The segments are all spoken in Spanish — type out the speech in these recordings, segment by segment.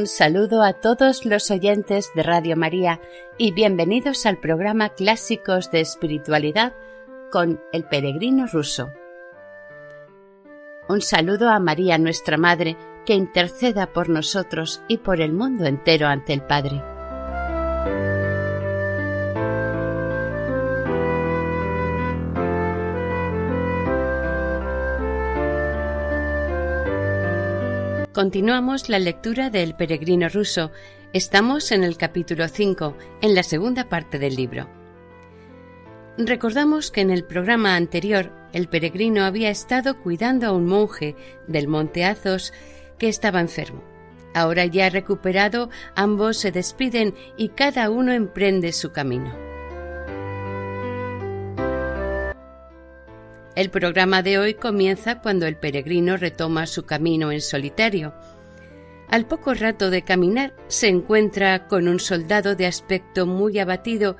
Un saludo a todos los oyentes de Radio María y bienvenidos al programa Clásicos de Espiritualidad con el peregrino ruso. Un saludo a María nuestra Madre, que interceda por nosotros y por el mundo entero ante el Padre. Continuamos la lectura del Peregrino ruso. Estamos en el capítulo 5, en la segunda parte del libro. Recordamos que en el programa anterior el peregrino había estado cuidando a un monje del monte Azos que estaba enfermo. Ahora ya recuperado, ambos se despiden y cada uno emprende su camino. El programa de hoy comienza cuando el peregrino retoma su camino en solitario. Al poco rato de caminar se encuentra con un soldado de aspecto muy abatido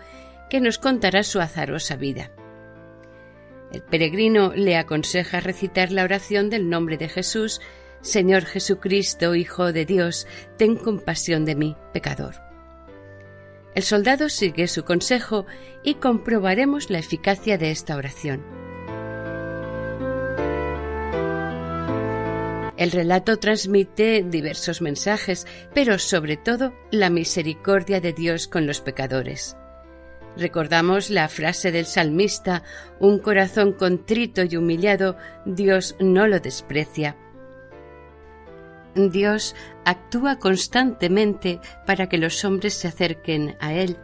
que nos contará su azarosa vida. El peregrino le aconseja recitar la oración del nombre de Jesús, Señor Jesucristo, Hijo de Dios, ten compasión de mí, pecador. El soldado sigue su consejo y comprobaremos la eficacia de esta oración. El relato transmite diversos mensajes, pero sobre todo la misericordia de Dios con los pecadores. Recordamos la frase del salmista, un corazón contrito y humillado, Dios no lo desprecia. Dios actúa constantemente para que los hombres se acerquen a Él.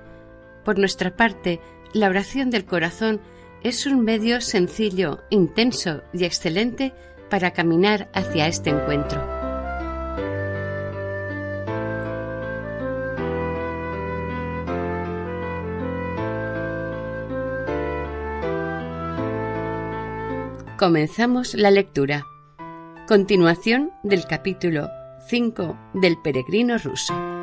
Por nuestra parte, la oración del corazón es un medio sencillo, intenso y excelente para caminar hacia este encuentro. Comenzamos la lectura. Continuación del capítulo 5 del peregrino ruso.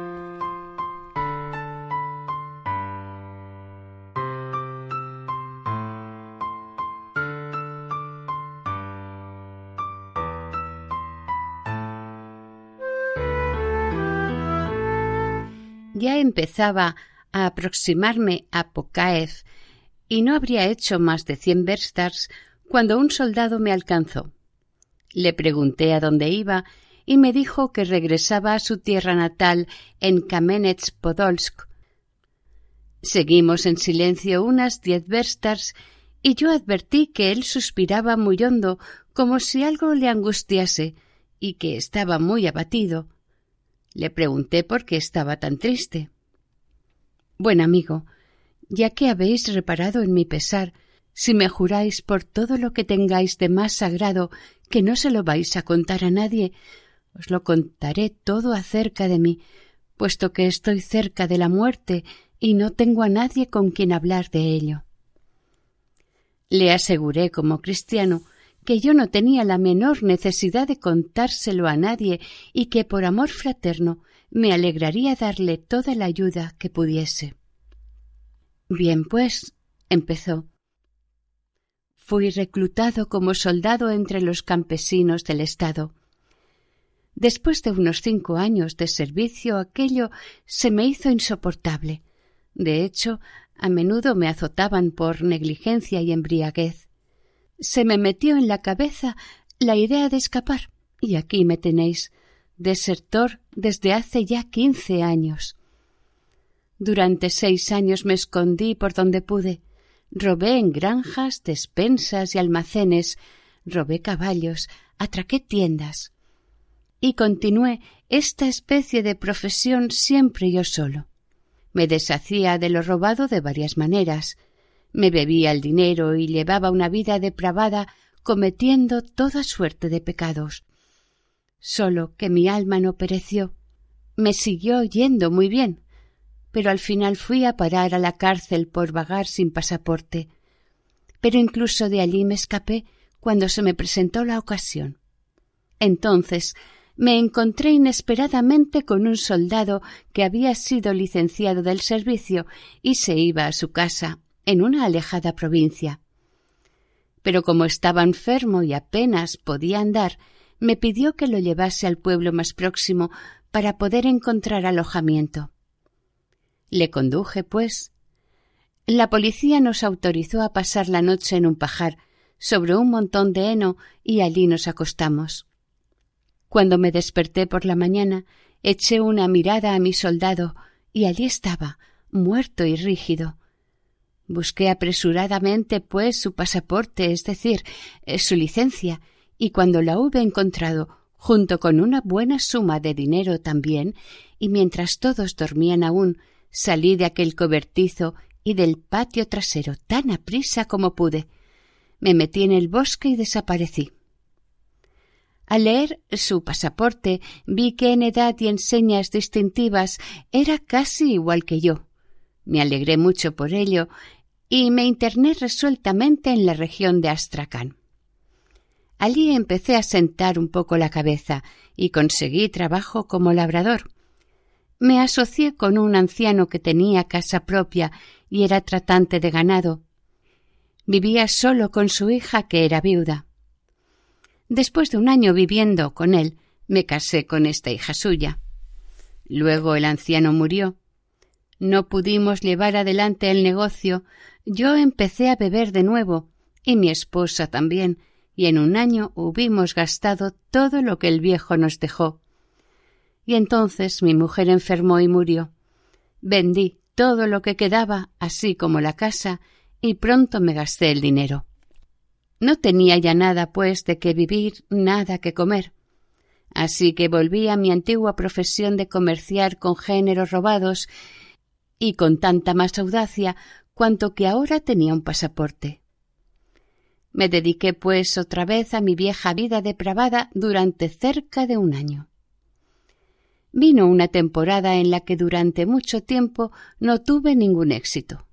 Empezaba a aproximarme a Pokaev y no habría hecho más de cien verstas cuando un soldado me alcanzó. Le pregunté a dónde iba y me dijo que regresaba a su tierra natal en Kamenets-Podolsk. Seguimos en silencio unas diez verstas y yo advertí que él suspiraba muy hondo como si algo le angustiase y que estaba muy abatido. Le pregunté por qué estaba tan triste. Buen amigo, ya que habéis reparado en mi pesar, si me juráis por todo lo que tengáis de más sagrado que no se lo vais a contar a nadie, os lo contaré todo acerca de mí, puesto que estoy cerca de la muerte y no tengo a nadie con quien hablar de ello. Le aseguré como cristiano que yo no tenía la menor necesidad de contárselo a nadie y que por amor fraterno me alegraría darle toda la ayuda que pudiese. Bien, pues, empezó. Fui reclutado como soldado entre los campesinos del Estado. Después de unos cinco años de servicio aquello se me hizo insoportable. De hecho, a menudo me azotaban por negligencia y embriaguez se me metió en la cabeza la idea de escapar, y aquí me tenéis, desertor desde hace ya quince años. Durante seis años me escondí por donde pude, robé en granjas, despensas y almacenes, robé caballos, atraqué tiendas. y continué esta especie de profesión siempre yo solo. Me deshacía de lo robado de varias maneras, me bebía el dinero y llevaba una vida depravada cometiendo toda suerte de pecados. Solo que mi alma no pereció. Me siguió yendo muy bien, pero al final fui a parar a la cárcel por vagar sin pasaporte. Pero incluso de allí me escapé cuando se me presentó la ocasión. Entonces me encontré inesperadamente con un soldado que había sido licenciado del servicio y se iba a su casa en una alejada provincia. Pero como estaba enfermo y apenas podía andar, me pidió que lo llevase al pueblo más próximo para poder encontrar alojamiento. Le conduje, pues. La policía nos autorizó a pasar la noche en un pajar, sobre un montón de heno, y allí nos acostamos. Cuando me desperté por la mañana, eché una mirada a mi soldado, y allí estaba, muerto y rígido. Busqué apresuradamente, pues, su pasaporte, es decir, eh, su licencia, y cuando la hube encontrado, junto con una buena suma de dinero también, y mientras todos dormían aún, Salí de aquel cobertizo y del patio trasero tan aprisa como pude. Me metí en el bosque y desaparecí. Al leer su pasaporte vi que en edad y en señas distintivas era casi igual que yo. Me alegré mucho por ello y me interné resueltamente en la región de Astracán. Allí empecé a sentar un poco la cabeza y conseguí trabajo como labrador me asocié con un anciano que tenía casa propia y era tratante de ganado. Vivía solo con su hija que era viuda. Después de un año viviendo con él, me casé con esta hija suya. Luego el anciano murió. No pudimos llevar adelante el negocio. Yo empecé a beber de nuevo, y mi esposa también, y en un año hubimos gastado todo lo que el viejo nos dejó y entonces mi mujer enfermó y murió. Vendí todo lo que quedaba, así como la casa, y pronto me gasté el dinero. No tenía ya nada, pues, de qué vivir, nada que comer. Así que volví a mi antigua profesión de comerciar con géneros robados y con tanta más audacia cuanto que ahora tenía un pasaporte. Me dediqué, pues, otra vez a mi vieja vida depravada durante cerca de un año. Vino una temporada en la que durante mucho tiempo no tuve ningún éxito.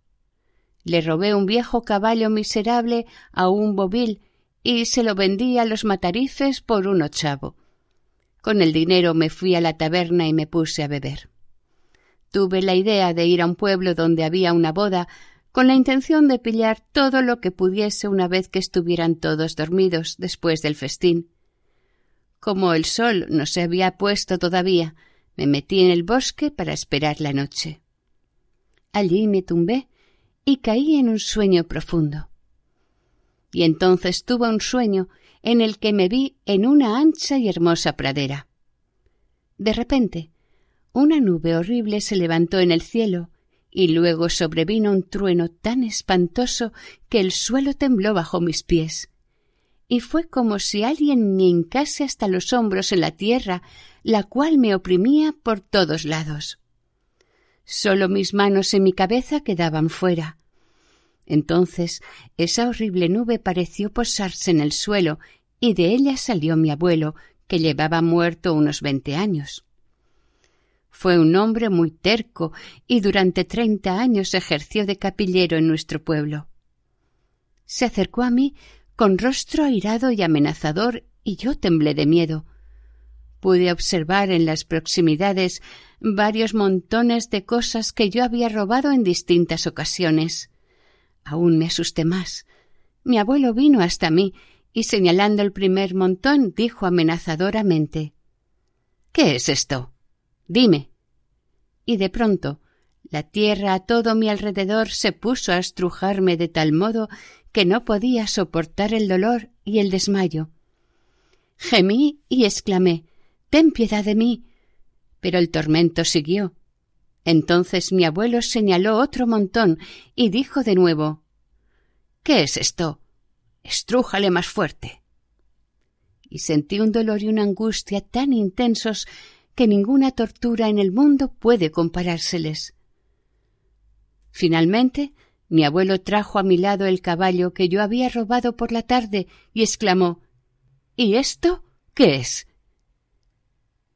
Le robé un viejo caballo miserable a un bobil y se lo vendí a los matarifes por un ochavo. Con el dinero me fui a la taberna y me puse a beber. Tuve la idea de ir a un pueblo donde había una boda con la intención de pillar todo lo que pudiese una vez que estuvieran todos dormidos después del festín. Como el sol no se había puesto todavía, me metí en el bosque para esperar la noche. Allí me tumbé y caí en un sueño profundo. Y entonces tuve un sueño en el que me vi en una ancha y hermosa pradera. De repente, una nube horrible se levantó en el cielo y luego sobrevino un trueno tan espantoso que el suelo tembló bajo mis pies y fue como si alguien me hincase hasta los hombros en la tierra, la cual me oprimía por todos lados. Solo mis manos y mi cabeza quedaban fuera. Entonces esa horrible nube pareció posarse en el suelo y de ella salió mi abuelo, que llevaba muerto unos veinte años. Fue un hombre muy terco y durante treinta años ejerció de capillero en nuestro pueblo. Se acercó a mí con rostro airado y amenazador, y yo temblé de miedo. Pude observar en las proximidades varios montones de cosas que yo había robado en distintas ocasiones. Aún me asusté más. Mi abuelo vino hasta mí y señalando el primer montón dijo amenazadoramente ¿Qué es esto? Dime. Y de pronto la tierra a todo mi alrededor se puso a estrujarme de tal modo que no podía soportar el dolor y el desmayo. Gemí y exclamé Ten piedad de mí. Pero el tormento siguió. Entonces mi abuelo señaló otro montón y dijo de nuevo ¿Qué es esto? Estrújale más fuerte. y sentí un dolor y una angustia tan intensos que ninguna tortura en el mundo puede comparárseles. Finalmente, mi abuelo trajo a mi lado el caballo que yo había robado por la tarde y exclamó ¿Y esto qué es?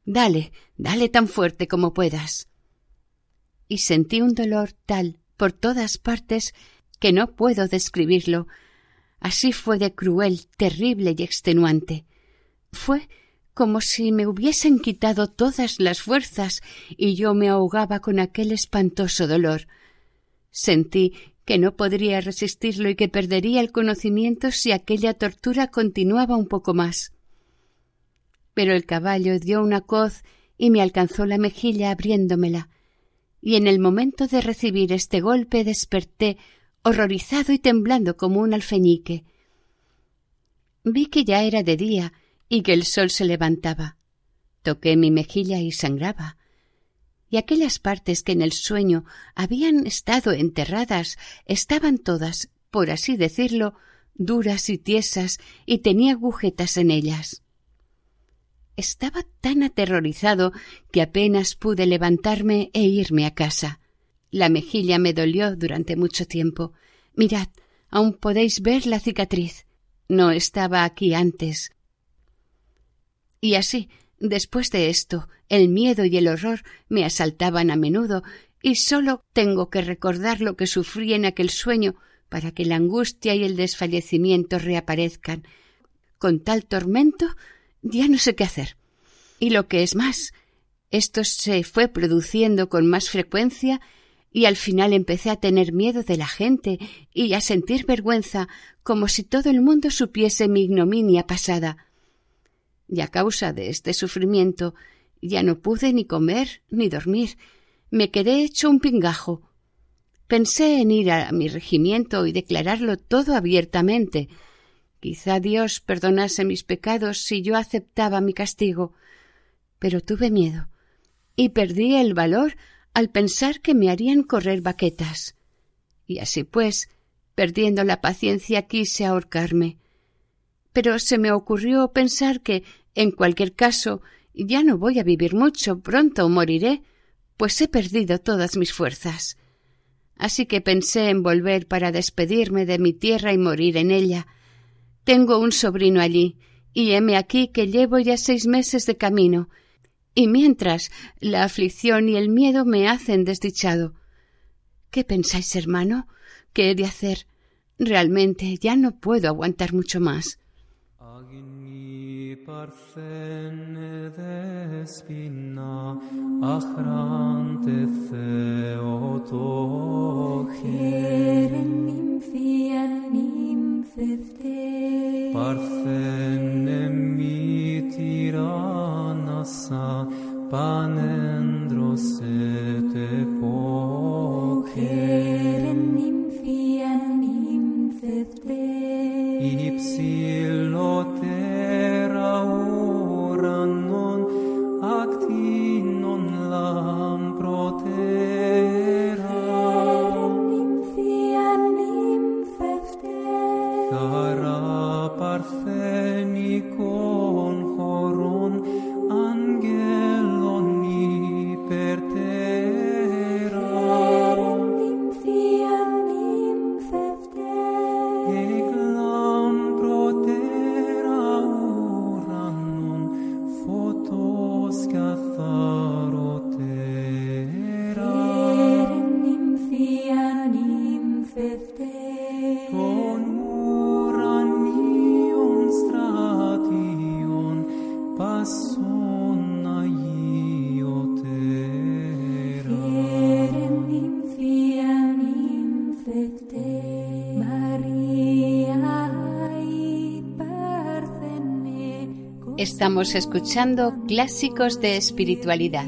Dale, dale tan fuerte como puedas. Y sentí un dolor tal por todas partes que no puedo describirlo. Así fue de cruel, terrible y extenuante. Fue como si me hubiesen quitado todas las fuerzas y yo me ahogaba con aquel espantoso dolor. Sentí que no podría resistirlo y que perdería el conocimiento si aquella tortura continuaba un poco más. Pero el caballo dio una coz y me alcanzó la mejilla abriéndomela, y en el momento de recibir este golpe desperté horrorizado y temblando como un alfeñique. Vi que ya era de día y que el sol se levantaba. Toqué mi mejilla y sangraba. Y aquellas partes que en el sueño habían estado enterradas estaban todas, por así decirlo, duras y tiesas y tenía agujetas en ellas. Estaba tan aterrorizado que apenas pude levantarme e irme a casa. La mejilla me dolió durante mucho tiempo. Mirad, aún podéis ver la cicatriz. No estaba aquí antes. Y así, después de esto, el miedo y el horror me asaltaban a menudo, y sólo tengo que recordar lo que sufrí en aquel sueño para que la angustia y el desfallecimiento reaparezcan. Con tal tormento ya no sé qué hacer. Y lo que es más, esto se fue produciendo con más frecuencia y al final empecé a tener miedo de la gente y a sentir vergüenza como si todo el mundo supiese mi ignominia pasada. Y a causa de este sufrimiento ya no pude ni comer ni dormir. Me quedé hecho un pingajo. Pensé en ir a mi regimiento y declararlo todo abiertamente, Quizá Dios perdonase mis pecados si yo aceptaba mi castigo, pero tuve miedo y perdí el valor al pensar que me harían correr baquetas. Y así pues, perdiendo la paciencia, quise ahorcarme. Pero se me ocurrió pensar que, en cualquier caso, ya no voy a vivir mucho, pronto moriré, pues he perdido todas mis fuerzas. Así que pensé en volver para despedirme de mi tierra y morir en ella, tengo un sobrino allí, y heme aquí que llevo ya seis meses de camino, y mientras la aflicción y el miedo me hacen desdichado. ¿Qué pensáis, hermano? ¿Qué he de hacer? Realmente ya no puedo aguantar mucho más. Αγνή παρθένε δεσποινά, αχράντε Θεοτόχη. Χαίρεν νυμφία νυμφευτε. Παρθένε μη τυράννασα, πανέντρωσε τε πόχε. Χαίρεν νυμφία νυμφευτε. Υψηλή non l'han protetto. Estamos escuchando Clásicos de Espiritualidad.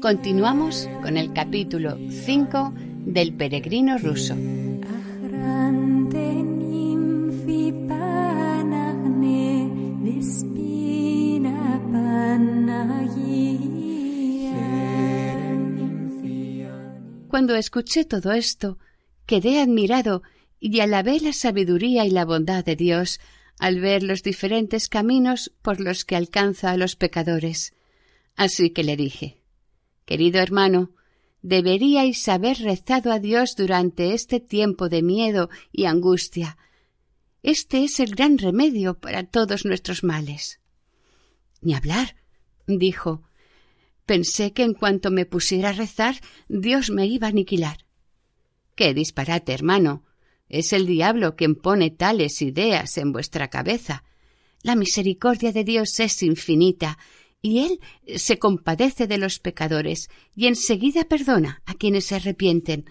Continuamos con el capítulo 5 del Peregrino Ruso. Cuando escuché todo esto, quedé admirado y alabé la sabiduría y la bondad de Dios al ver los diferentes caminos por los que alcanza a los pecadores. Así que le dije Querido hermano, deberíais haber rezado a Dios durante este tiempo de miedo y angustia. Este es el gran remedio para todos nuestros males. Ni hablar, dijo. Pensé que en cuanto me pusiera a rezar, Dios me iba a aniquilar. Qué disparate, hermano. Es el diablo quien pone tales ideas en vuestra cabeza. La misericordia de Dios es infinita, y Él se compadece de los pecadores, y enseguida perdona a quienes se arrepienten.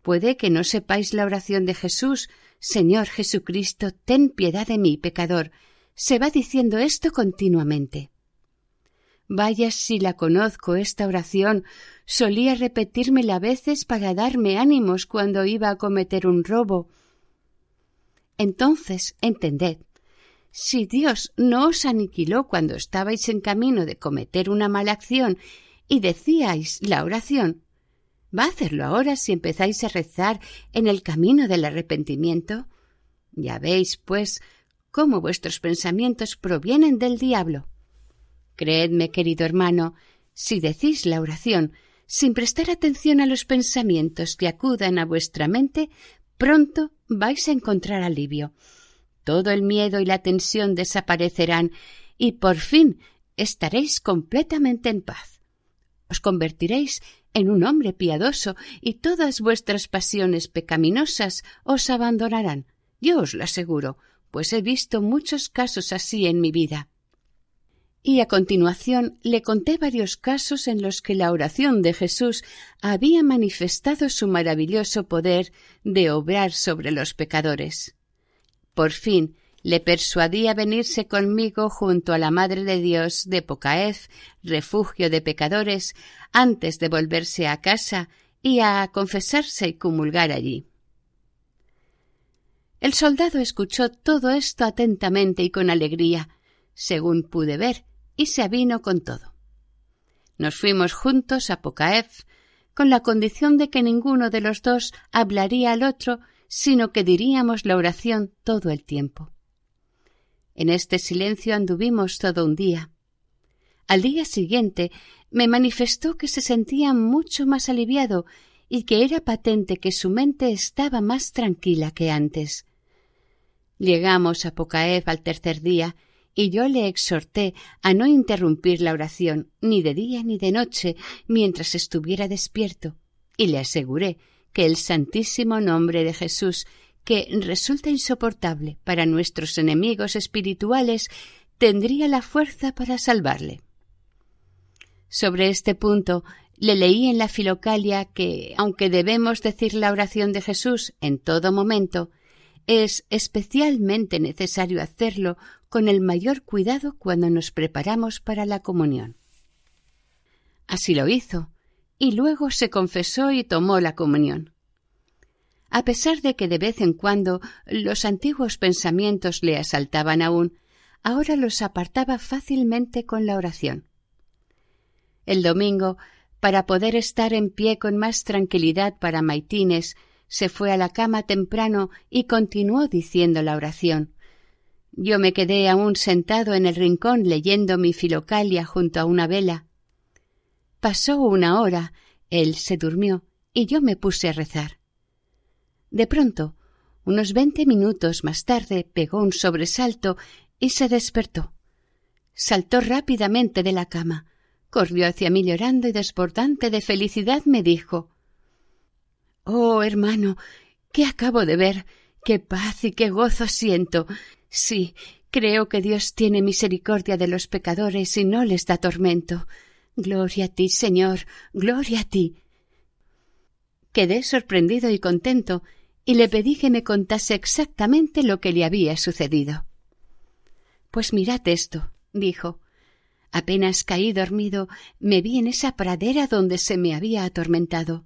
Puede que no sepáis la oración de Jesús, Señor Jesucristo, ten piedad de mí, pecador. Se va diciendo esto continuamente. Vaya si la conozco esta oración. Solía repetírmela a veces para darme ánimos cuando iba a cometer un robo. Entonces, entended, si Dios no os aniquiló cuando estabais en camino de cometer una mala acción y decíais la oración, ¿va a hacerlo ahora si empezáis a rezar en el camino del arrepentimiento? Ya veis, pues, cómo vuestros pensamientos provienen del diablo. Creedme, querido hermano, si decís la oración sin prestar atención a los pensamientos que acudan a vuestra mente, pronto vais a encontrar alivio. Todo el miedo y la tensión desaparecerán y por fin estaréis completamente en paz. Os convertiréis en un hombre piadoso y todas vuestras pasiones pecaminosas os abandonarán. Yo os lo aseguro, pues he visto muchos casos así en mi vida y a continuación le conté varios casos en los que la oración de Jesús había manifestado su maravilloso poder de obrar sobre los pecadores. Por fin le persuadí a venirse conmigo junto a la Madre de Dios de Pocaef, refugio de pecadores, antes de volverse a casa y a confesarse y comulgar allí. El soldado escuchó todo esto atentamente y con alegría, según pude ver, y se avino con todo. Nos fuimos juntos a Pocaef, con la condición de que ninguno de los dos hablaría al otro, sino que diríamos la oración todo el tiempo. En este silencio anduvimos todo un día. Al día siguiente me manifestó que se sentía mucho más aliviado y que era patente que su mente estaba más tranquila que antes. Llegamos a Pocaef al tercer día y yo le exhorté a no interrumpir la oración ni de día ni de noche mientras estuviera despierto, y le aseguré que el santísimo nombre de Jesús, que resulta insoportable para nuestros enemigos espirituales, tendría la fuerza para salvarle. Sobre este punto le leí en la Filocalia que, aunque debemos decir la oración de Jesús en todo momento, es especialmente necesario hacerlo con el mayor cuidado cuando nos preparamos para la comunión. Así lo hizo, y luego se confesó y tomó la comunión. A pesar de que de vez en cuando los antiguos pensamientos le asaltaban aún, ahora los apartaba fácilmente con la oración. El domingo, para poder estar en pie con más tranquilidad para maitines, se fue a la cama temprano y continuó diciendo la oración. Yo me quedé aún sentado en el rincón leyendo mi filocalia junto a una vela. Pasó una hora, él se durmió y yo me puse a rezar. De pronto, unos veinte minutos más tarde, pegó un sobresalto y se despertó. Saltó rápidamente de la cama, corrió hacia mí llorando y desbordante de felicidad me dijo Oh, hermano, ¿qué acabo de ver? ¡Qué paz y qué gozo siento! Sí, creo que Dios tiene misericordia de los pecadores y no les da tormento. Gloria a ti, Señor, gloria a ti. Quedé sorprendido y contento, y le pedí que me contase exactamente lo que le había sucedido. Pues mirad esto, dijo. Apenas caí dormido, me vi en esa pradera donde se me había atormentado.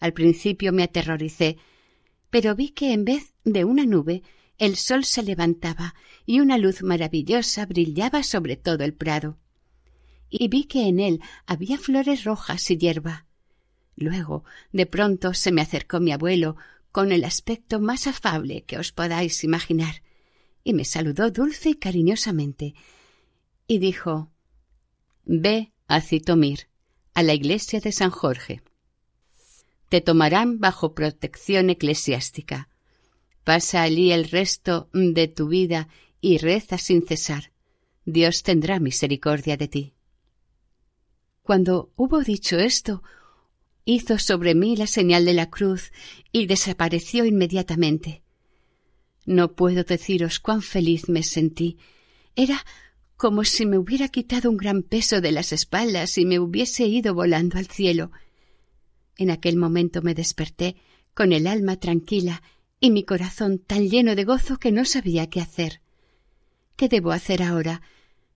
Al principio me aterroricé, pero vi que en vez de una nube el sol se levantaba y una luz maravillosa brillaba sobre todo el prado. Y vi que en él había flores rojas y hierba. Luego, de pronto, se me acercó mi abuelo, con el aspecto más afable que os podáis imaginar, y me saludó dulce y cariñosamente, y dijo Ve a Citomir, a la iglesia de San Jorge. Te tomarán bajo protección eclesiástica. Pasa allí el resto de tu vida y reza sin cesar. Dios tendrá misericordia de ti. Cuando hubo dicho esto, hizo sobre mí la señal de la cruz y desapareció inmediatamente. No puedo deciros cuán feliz me sentí. Era como si me hubiera quitado un gran peso de las espaldas y me hubiese ido volando al cielo. En aquel momento me desperté con el alma tranquila y mi corazón tan lleno de gozo que no sabía qué hacer. ¿Qué debo hacer ahora?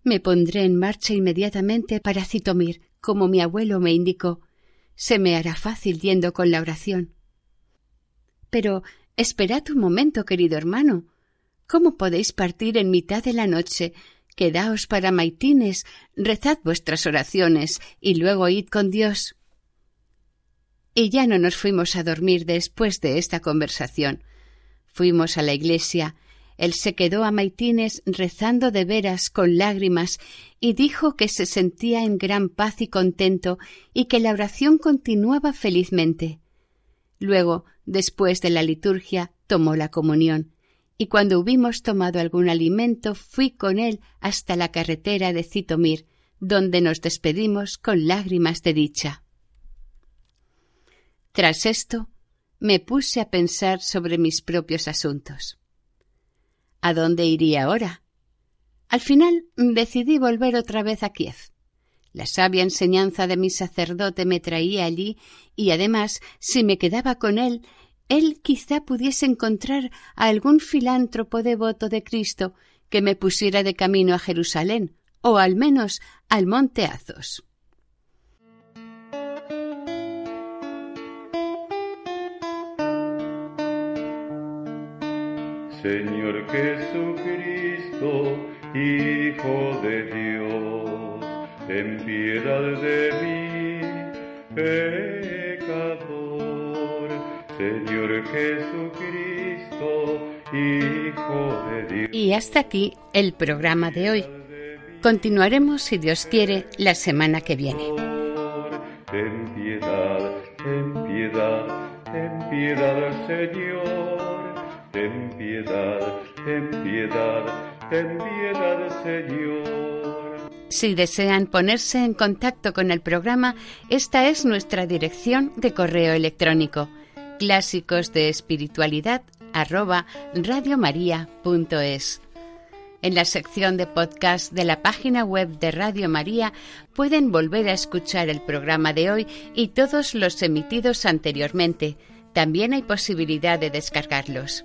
Me pondré en marcha inmediatamente para Citomir, como mi abuelo me indicó. Se me hará fácil yendo con la oración. Pero esperad un momento, querido hermano. ¿Cómo podéis partir en mitad de la noche? Quedaos para maitines, rezad vuestras oraciones y luego id con Dios. Y ya no nos fuimos a dormir después de esta conversación. Fuimos a la iglesia, él se quedó a maitines rezando de veras con lágrimas y dijo que se sentía en gran paz y contento y que la oración continuaba felizmente. Luego, después de la liturgia, tomó la comunión, y cuando hubimos tomado algún alimento fui con él hasta la carretera de Citomir, donde nos despedimos con lágrimas de dicha. Tras esto, me puse a pensar sobre mis propios asuntos. ¿A dónde iría ahora? Al final decidí volver otra vez a Kiev. La sabia enseñanza de mi sacerdote me traía allí y además, si me quedaba con él, él quizá pudiese encontrar a algún filántropo devoto de Cristo que me pusiera de camino a Jerusalén o al menos al monte Azos. Señor Jesucristo, Hijo de Dios, ten piedad de mí, pecador. Señor Jesucristo, Hijo de Dios. Y hasta aquí el programa de hoy. Continuaremos, si Dios quiere, la semana que viene. Ten piedad, ten piedad, ten piedad, Señor. Ten piedad, ten piedad, ten piedad, Señor. Si desean ponerse en contacto con el programa, esta es nuestra dirección de correo electrónico clásicos de espiritualidad radiomaria.es. En la sección de podcast de la página web de Radio María pueden volver a escuchar el programa de hoy y todos los emitidos anteriormente. También hay posibilidad de descargarlos.